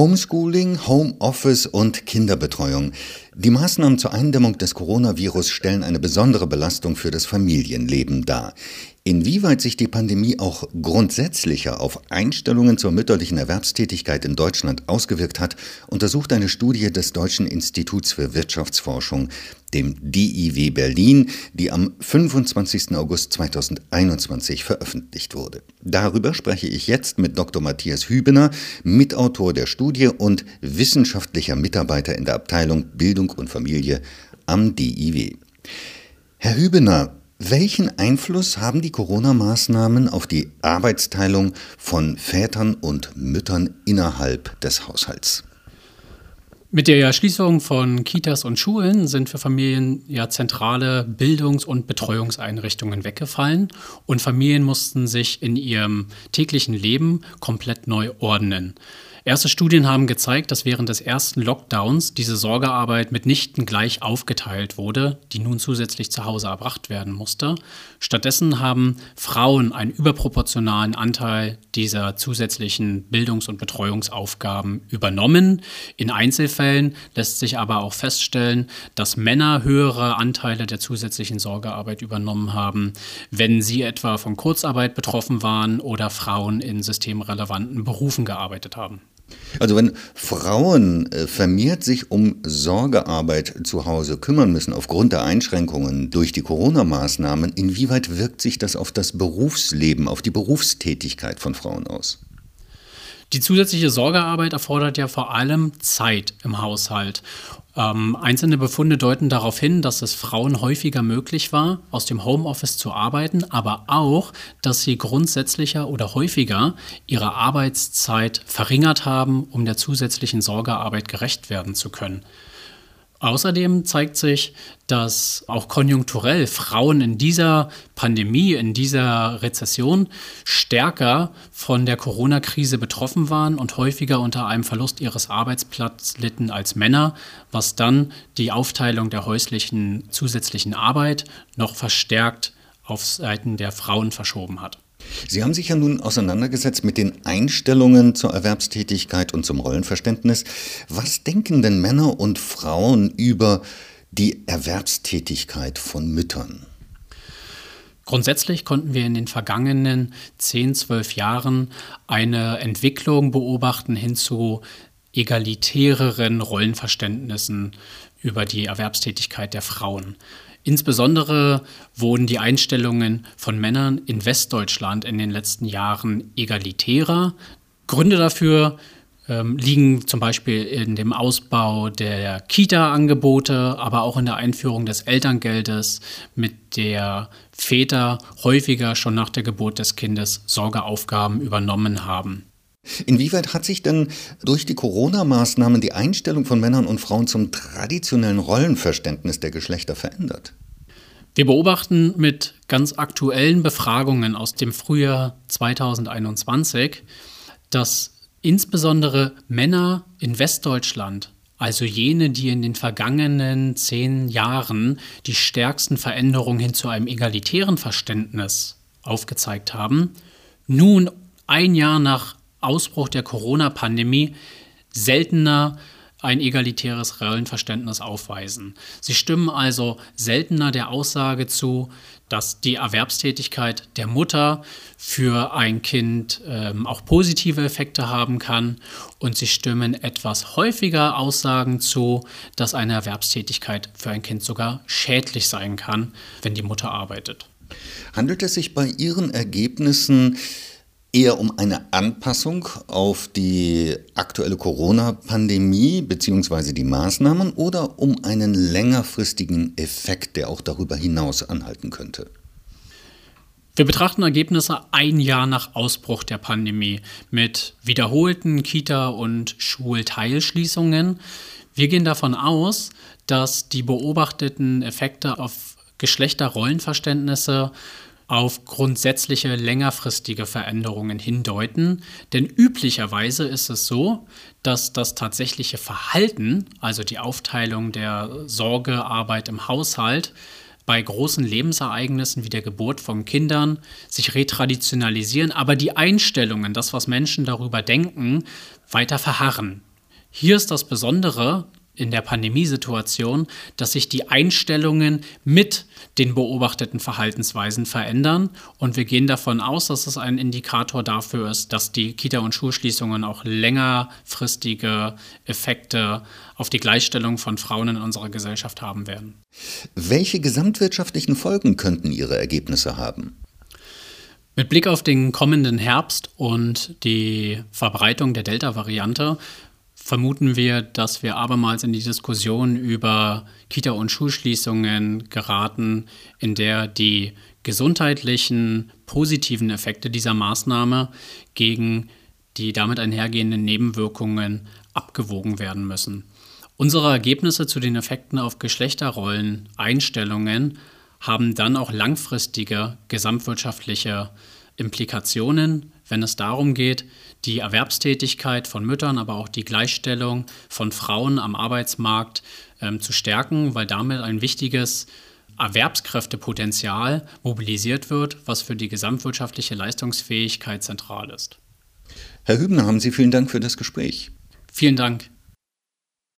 Homeschooling, Homeoffice und Kinderbetreuung. Die Maßnahmen zur Eindämmung des Coronavirus stellen eine besondere Belastung für das Familienleben dar. Inwieweit sich die Pandemie auch grundsätzlicher auf Einstellungen zur mütterlichen Erwerbstätigkeit in Deutschland ausgewirkt hat, untersucht eine Studie des Deutschen Instituts für Wirtschaftsforschung, dem DIW Berlin, die am 25. August 2021 veröffentlicht wurde. Darüber spreche ich jetzt mit Dr. Matthias Hübener, Mitautor der Studie und wissenschaftlicher Mitarbeiter in der Abteilung Bildung und Familie am DIW. Herr Hübener, welchen Einfluss haben die Corona-Maßnahmen auf die Arbeitsteilung von Vätern und Müttern innerhalb des Haushalts? Mit der Schließung von Kitas und Schulen sind für Familien ja zentrale Bildungs- und Betreuungseinrichtungen weggefallen und Familien mussten sich in ihrem täglichen Leben komplett neu ordnen. Erste Studien haben gezeigt, dass während des ersten Lockdowns diese Sorgearbeit mitnichten gleich aufgeteilt wurde, die nun zusätzlich zu Hause erbracht werden musste. Stattdessen haben Frauen einen überproportionalen Anteil dieser zusätzlichen Bildungs- und Betreuungsaufgaben übernommen. In Einzelfällen lässt sich aber auch feststellen, dass Männer höhere Anteile der zusätzlichen Sorgearbeit übernommen haben, wenn sie etwa von Kurzarbeit betroffen waren oder Frauen in systemrelevanten Berufen gearbeitet haben. Also wenn Frauen äh, vermehrt sich um Sorgearbeit zu Hause kümmern müssen aufgrund der Einschränkungen durch die Corona-Maßnahmen, inwieweit wirkt sich das auf das Berufsleben, auf die Berufstätigkeit von Frauen aus? Die zusätzliche Sorgearbeit erfordert ja vor allem Zeit im Haushalt. Ähm, einzelne Befunde deuten darauf hin, dass es Frauen häufiger möglich war, aus dem Homeoffice zu arbeiten, aber auch, dass sie grundsätzlicher oder häufiger ihre Arbeitszeit verringert haben, um der zusätzlichen Sorgearbeit gerecht werden zu können. Außerdem zeigt sich, dass auch konjunkturell Frauen in dieser Pandemie, in dieser Rezession stärker von der Corona-Krise betroffen waren und häufiger unter einem Verlust ihres Arbeitsplatzes litten als Männer, was dann die Aufteilung der häuslichen zusätzlichen Arbeit noch verstärkt auf Seiten der Frauen verschoben hat. Sie haben sich ja nun auseinandergesetzt mit den Einstellungen zur Erwerbstätigkeit und zum Rollenverständnis. Was denken denn Männer und Frauen über die Erwerbstätigkeit von Müttern? Grundsätzlich konnten wir in den vergangenen 10, 12 Jahren eine Entwicklung beobachten hin zu egalitäreren Rollenverständnissen über die Erwerbstätigkeit der Frauen. Insbesondere wurden die Einstellungen von Männern in Westdeutschland in den letzten Jahren egalitärer. Gründe dafür ähm, liegen zum Beispiel in dem Ausbau der Kita-Angebote, aber auch in der Einführung des Elterngeldes, mit der Väter häufiger schon nach der Geburt des Kindes Sorgeaufgaben übernommen haben. Inwieweit hat sich denn durch die Corona-Maßnahmen die Einstellung von Männern und Frauen zum traditionellen Rollenverständnis der Geschlechter verändert? Wir beobachten mit ganz aktuellen Befragungen aus dem Frühjahr 2021, dass insbesondere Männer in Westdeutschland, also jene, die in den vergangenen zehn Jahren die stärksten Veränderungen hin zu einem egalitären Verständnis aufgezeigt haben, nun ein Jahr nach Ausbruch der Corona-Pandemie seltener ein egalitäres Rollenverständnis aufweisen. Sie stimmen also seltener der Aussage zu, dass die Erwerbstätigkeit der Mutter für ein Kind ähm, auch positive Effekte haben kann und sie stimmen etwas häufiger Aussagen zu, dass eine Erwerbstätigkeit für ein Kind sogar schädlich sein kann, wenn die Mutter arbeitet. Handelt es sich bei Ihren Ergebnissen eher um eine Anpassung auf die aktuelle Corona-Pandemie bzw. die Maßnahmen oder um einen längerfristigen Effekt, der auch darüber hinaus anhalten könnte? Wir betrachten Ergebnisse ein Jahr nach Ausbruch der Pandemie mit wiederholten Kita- und Schulteilschließungen. Wir gehen davon aus, dass die beobachteten Effekte auf Geschlechterrollenverständnisse auf grundsätzliche längerfristige Veränderungen hindeuten, denn üblicherweise ist es so, dass das tatsächliche Verhalten, also die Aufteilung der Sorgearbeit im Haushalt, bei großen Lebensereignissen wie der Geburt von Kindern sich retraditionalisieren, aber die Einstellungen, das, was Menschen darüber denken, weiter verharren. Hier ist das Besondere in der Pandemiesituation, dass sich die Einstellungen mit den beobachteten Verhaltensweisen verändern. Und wir gehen davon aus, dass es ein Indikator dafür ist, dass die Kita- und Schulschließungen auch längerfristige Effekte auf die Gleichstellung von Frauen in unserer Gesellschaft haben werden. Welche gesamtwirtschaftlichen Folgen könnten Ihre Ergebnisse haben? Mit Blick auf den kommenden Herbst und die Verbreitung der Delta-Variante vermuten wir, dass wir abermals in die Diskussion über Kita- und Schulschließungen geraten, in der die gesundheitlichen positiven Effekte dieser Maßnahme gegen die damit einhergehenden Nebenwirkungen abgewogen werden müssen. Unsere Ergebnisse zu den Effekten auf Geschlechterrollen, Einstellungen haben dann auch langfristige gesamtwirtschaftliche Implikationen, wenn es darum geht, die Erwerbstätigkeit von Müttern, aber auch die Gleichstellung von Frauen am Arbeitsmarkt ähm, zu stärken, weil damit ein wichtiges Erwerbskräftepotenzial mobilisiert wird, was für die gesamtwirtschaftliche Leistungsfähigkeit zentral ist. Herr Hübner, haben Sie vielen Dank für das Gespräch. Vielen Dank.